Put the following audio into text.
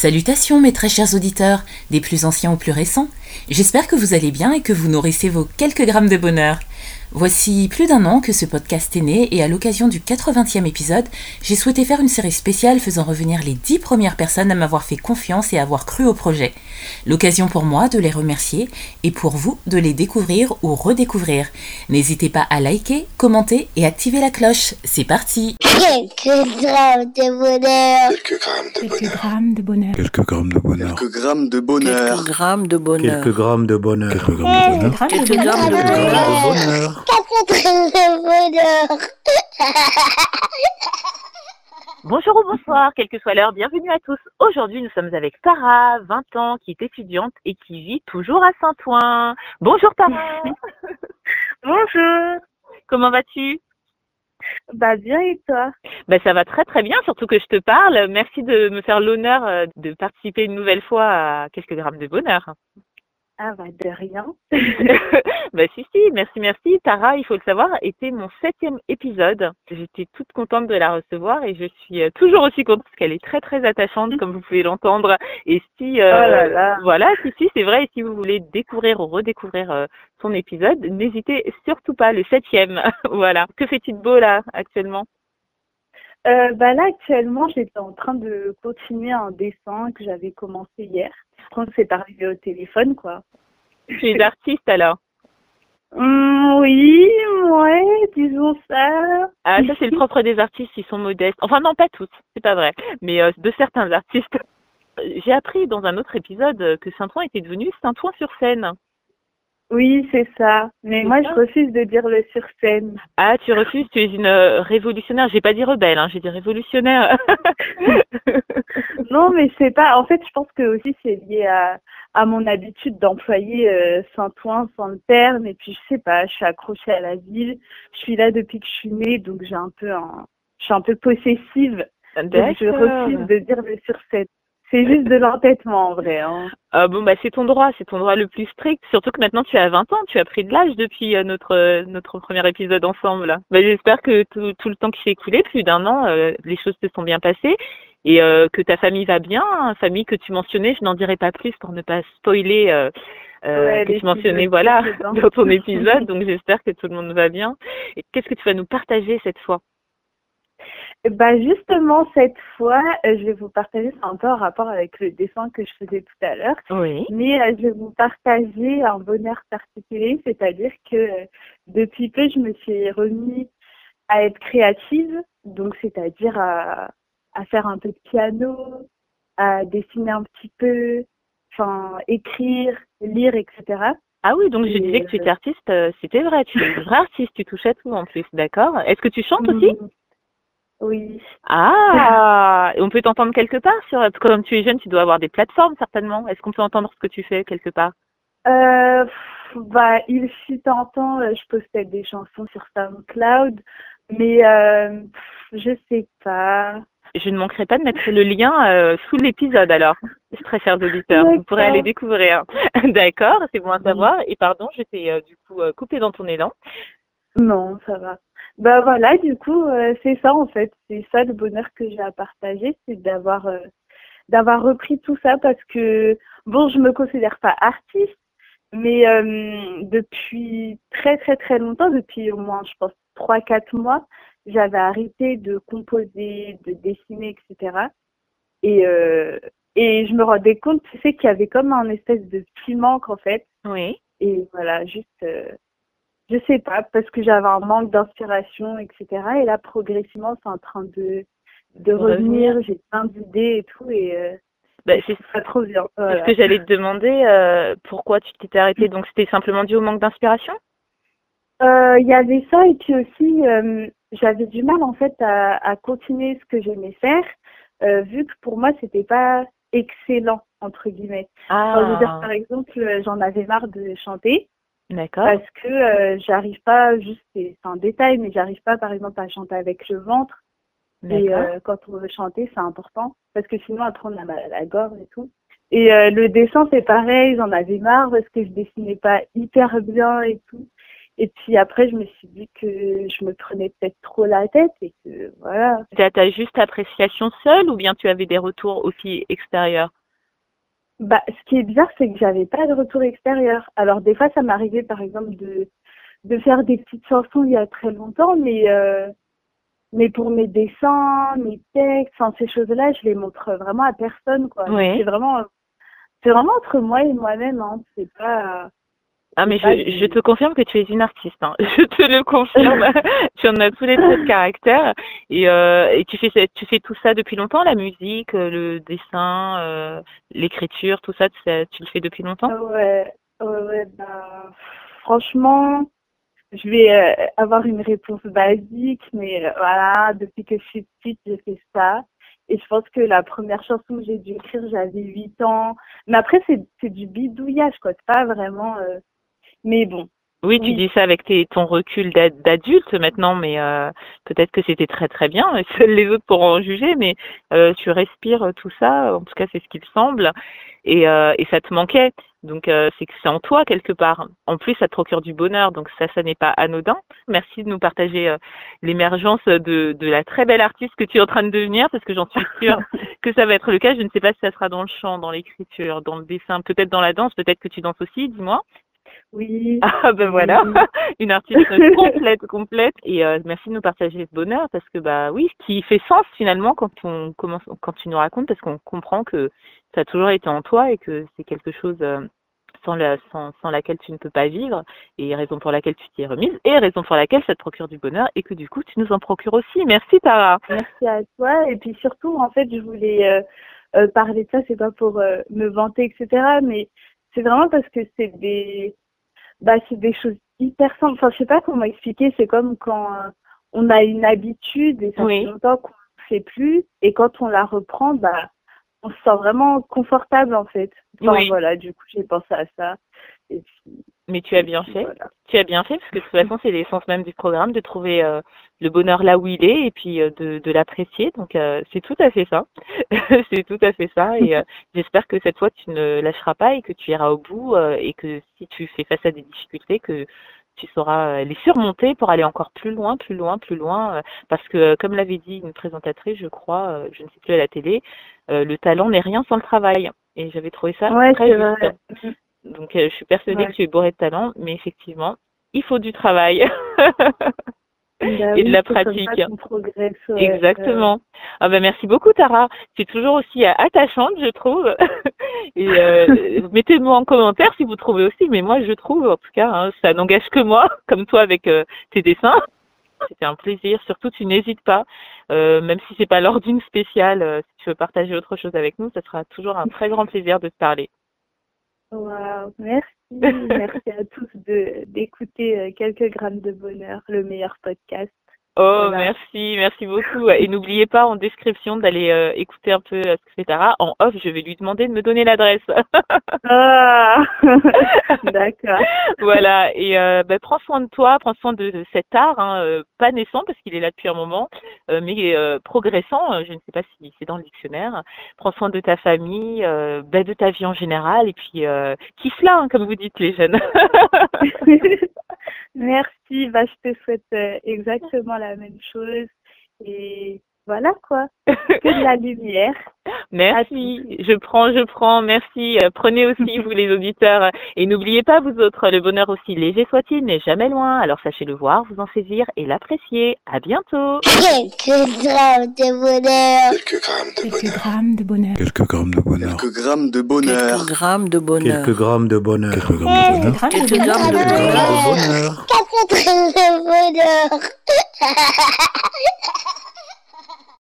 Salutations mes très chers auditeurs, des plus anciens aux plus récents. J'espère que vous allez bien et que vous nourrissez vos quelques grammes de bonheur. Voici plus d'un an que ce podcast est né et à l'occasion du 80e épisode, j'ai souhaité faire une série spéciale faisant revenir les 10 premières personnes à m'avoir fait confiance et avoir cru au projet. L'occasion pour moi de les remercier et pour vous de les découvrir ou redécouvrir. N'hésitez pas à liker, commenter et activer la cloche. C'est parti Quelques grammes de bonheur. Quelques grammes de bonheur. Quelques grammes de bonheur. Quelques grammes de bonheur. Quelques grammes de bonheur. Quelques grammes de bonheur. Quelques grammes de bonheur. Quelques grammes de bonheur. Bonjour ou bonsoir, quelle que soit l'heure, bienvenue à tous. Aujourd'hui, nous sommes avec Tara, 20 ans, qui est étudiante et qui vit toujours à Saint-Ouen. Bonjour Tara. Bonjour. Comment vas-tu? Bah bien et toi? Bah, Ça va très très bien, surtout que je te parle. Merci de me faire l'honneur euh, de participer une nouvelle fois à quelques grammes de bonheur. Ah bah de rien. bah si si, merci merci. Tara, il faut le savoir, était mon septième épisode. J'étais toute contente de la recevoir et je suis euh, toujours aussi contente parce qu'elle est très très attachante, comme vous pouvez l'entendre. Et si, euh, Oh là là. voilà, si si, c'est vrai. Et si vous voulez découvrir ou redécouvrir euh, son épisode, n'hésitez surtout pas. Le septième, voilà. Que fait-il de beau là actuellement? Euh, bah là actuellement j'étais en train de continuer un dessin que j'avais commencé hier. Quand c'est arrivé au téléphone quoi. Tu es artiste alors? Hum, oui, ouais, disons ça. Ah, ça c'est le propre des artistes, ils sont modestes. Enfin non, pas tous, c'est pas vrai, mais euh, de certains artistes. J'ai appris dans un autre épisode que Saint-Ouen était devenu Saint-Ouen-sur-Seine. Oui, c'est ça. Mais moi ça. je refuse de dire le sur scène. Ah, tu refuses, tu es une euh, révolutionnaire. J'ai pas dit rebelle, hein, j'ai dit révolutionnaire. Non, mais c'est pas. En fait, je pense que aussi c'est lié à, à mon habitude d'employer euh, Saint-Ouen sans le terme. Et puis je sais pas, je suis accrochée à la ville. Je suis là depuis que je suis née, donc j'ai un peu un, je suis un peu possessive. Donc je refuse de dire le sur scène. C'est juste de l'entêtement en vrai. Hein. Ah bon, bah c'est ton droit, c'est ton droit le plus strict. Surtout que maintenant tu as 20 ans, tu as pris de l'âge depuis euh, notre euh, notre premier épisode ensemble. Bah, J'espère que tout, tout le temps qui s'est écoulé, plus d'un an, euh, les choses se sont bien passées et euh, que ta famille va bien. hein, famille que tu mentionnais, je n'en dirai pas plus pour ne pas spoiler. Euh, euh, Ouais, que tu mentionnais voilà dans ton épisode donc j'espère que tout le monde va bien et qu'est-ce que tu vas nous partager cette fois? Bah justement cette fois, euh, je vais vous partager c'est un peu en rapport avec le dessin que je faisais tout à l'heure. oui Mais euh, je vais vous partager un bonheur particulier, c'est-à-dire que euh, depuis peu, je me suis remis à être créative, donc c'est-à-dire à, à faire un peu de piano, à dessiner un petit peu, enfin écrire, lire, etc. Ah oui, donc je disais que tu étais artiste, c'était vrai, tu es une vraie artiste, tu touches à tout en plus, d'accord Est-ce que tu chantes aussi? Mhm. Oui. Ah, on peut t'entendre quelque part sur, comme tu es jeune, tu dois avoir des plateformes certainement. Est-ce qu'on peut entendre ce que tu fais quelque part? Euh, bah, il fut un temps, euh, je postais des chansons sur SoundCloud, mais euh, je sais pas. Je ne manquerai pas de mettre le lien euh, sous l'épisode alors, très chers auditeurs, vous pourrez aller découvrir. D'accord, c'est bon à savoir. Et pardon, je t'ai euh, du coup coupé dans ton élan. Non, ça va. Bah voilà, du coup, euh, c'est ça en fait. C'est ça le bonheur que j'ai à partager, c'est d'avoir euh, d'avoir repris tout ça parce que bon, je me considère pas artiste, mais euh, depuis très très très longtemps, depuis au moins je pense trois quatre mois, j'avais arrêté de composer, de dessiner, etc. Et et je me rendais compte, tu sais, qu'il y avait comme un espèce de petit manque en fait. Oui. Et voilà, juste, je sais pas, parce que j'avais un manque d'inspiration, etc. Et là, progressivement, c'est en train de, de Revenir. revenir. J'ai plein d'idées et tout, et euh, Bah, c'est pas trop bien. Voilà. ce que j'allais te demander. euh, pourquoi tu t'étais arrêtée? Donc c'était simplement dû au manque d'inspiration? Euh, Il y avait ça, et puis aussi, j'avais du mal, en fait, à, à continuer ce que j'aimais faire, vu que pour moi, c'était pas excellent, entre guillemets. Enfin, je veux dire, Ah, par exemple, j'en avais marre de chanter. D'accord. parce que euh, j'arrive pas juste c'est un détail mais j'arrive pas par exemple à chanter avec le ventre. Et euh, quand on veut chanter c'est important. Parce que sinon après on a mal à la gorge et tout. Et euh, le dessin c'est pareil j'en avais marre parce que je dessinais pas hyper bien et tout. Et puis après, je me suis dit que je me prenais peut-être trop la tête et que voilà. C'était ta juste appréciation seule ou bien tu avais des retours aussi extérieurs? Bah, ce qui est bizarre, c'est que j'avais pas de retour extérieur. Alors des fois, ça m'arrivait par exemple de de faire des petites chansons il y a très longtemps, mais euh, mais pour mes dessins, mes textes, enfin ces choses-là, je les montre vraiment à personne quoi. Oui. C'est vraiment c'est vraiment entre moi et moi-même hein. C'est pas Ah mais je, te confirme que tu es une artiste, hein. je te le confirme. tu en as tous les traits de caractère et, euh, et tu fais tu fais tout ça depuis longtemps, la musique, euh, le dessin, euh, l'écriture, tout ça, tu, le fais depuis longtemps? Ah ouais, ouais, ouais, bah, franchement, je vais euh, avoir une réponse basique, mais voilà, depuis que je suis petite, j'ai fait ça. Et je pense que la première chanson que j'ai dû écrire, j'avais 8 ans. Mais après, c'est c'est du bidouillage, quoi. C'est pas vraiment. euh, Mais bon, Oui, tu dis ça avec tes, ton recul d'ad- d'adulte maintenant, mais euh, peut-être que c'était très très bien. et Seuls les autres pourront en juger, mais euh, tu respires tout ça. En tout cas, c'est ce qu'il semble, et, euh, et ça te manquait. Donc, euh, c'est que c'est en toi quelque part. En plus, ça te procure du bonheur, donc ça, ça n'est pas anodin. Merci de nous partager euh, l'émergence de, de la très belle artiste que tu es en train de devenir, parce que j'en suis sûre que ça va être le cas. Je ne sais pas si ça sera dans le chant, dans l'écriture, dans le dessin, peut-être dans la danse, peut-être que tu danses aussi. Dis-moi. Oui. Ah ben voilà, Oui. une artiste complète, complète. Et euh, merci de nous partager ce bonheur parce que bah oui, ce qui fait sens finalement quand on commence, quand tu nous racontes, parce qu'on comprend que ça a toujours été en toi et que c'est quelque chose euh, sans, la, sans, sans laquelle tu ne peux pas vivre et raison pour laquelle tu t'y es remise et raison pour laquelle ça te procure du bonheur et que du coup tu nous en procures aussi. Merci Tara. Merci à toi. Et puis surtout, en fait, je voulais euh, euh, parler de ça, c'est pas pour euh, me vanter, etc. Mais c'est vraiment parce que c'est des, bah, c'est des choses hyper simples. Enfin, je sais pas comment expliquer. C'est comme quand euh, on a une habitude et ça Oui. fait longtemps qu'on ne fait plus, et quand on la reprend, bah, on se sent vraiment confortable en fait. Enfin, Oui. voilà. Du coup, j'ai pensé à ça. Et puis, Mais tu as bien fait. voilà. Tu as bien fait parce que de toute façon c'est l'essence même du programme de trouver euh, le bonheur là où il est et puis euh, de, de l'apprécier. Donc euh, c'est tout à fait ça. c'est tout à fait ça et j'espère que cette fois tu ne lâcheras pas et que tu iras au bout et que si tu fais face à des difficultés que tu sauras les surmonter pour aller encore plus loin, plus loin, plus loin. parce que comme l'avait dit une présentatrice, je crois, je ne sais plus à la télé, le talent n'est rien sans le travail. Et j'avais trouvé ça Ouais, très juste. vrai. Donc, euh, je suis persuadée Ouais. que tu es bourré de talent, mais effectivement, il faut du travail. Bah Et de la ça pratique. ouais. Exactement. Ah ben, merci beaucoup, Tara. Tu es toujours aussi euh, attachante, je trouve. Et euh, mettez-moi en commentaire si vous trouvez aussi, mais moi, je trouve, en tout cas, hein, ça n'engage que moi, comme toi avec euh, tes dessins. C'était un plaisir. Surtout, tu n'hésites pas, euh, même si c'est pas lors d'une spéciale, euh, si tu veux partager autre chose avec nous, ça sera toujours un très grand plaisir de te parler. Waouh, merci. Merci à tous d'écouter euh, quelques grammes de bonheur, le meilleur podcast. Oh, Voilà. merci, merci beaucoup. Et n'oubliez pas en description d'aller euh, écouter un peu euh, ce que fait Tara. En off, je vais lui demander de me donner l'adresse. Ah, d'accord. voilà. Et euh, bah, prends soin de toi, prends soin de, de cet art, hein, euh, pas naissant parce qu'il est là depuis un moment, euh, mais progressant. je ne sais pas si c'est dans le dictionnaire. Prends soin de ta famille, bah, de ta vie en général, et puis kiffe-la, hein, comme vous dites les jeunes. Merci. Bah, je te souhaite exactement la même chose. Et voilà quoi. Que de la lumière. Merci, je prends, je prends, merci. Euh, Prenez aussi, vous les auditeurs, et n'oubliez pas, vous autres, le bonheur aussi léger soit-il n'est jamais loin, alors sachez le voir, vous en saisir et l'apprécier. À bientôt Quelques grammes de bonheur. Quelques grammes de Quelques bonheur. grammes de bonheur. Quelques grammes de bonheur. Quelques grammes de bonheur. Quelques grammes de bonheur. Quelques grammes de bonheur. Quelques grammes de bonheur. Quelques grammes de grammes de bonheur. Quelques grammes de bonheur. Quatre grammes de bonheur.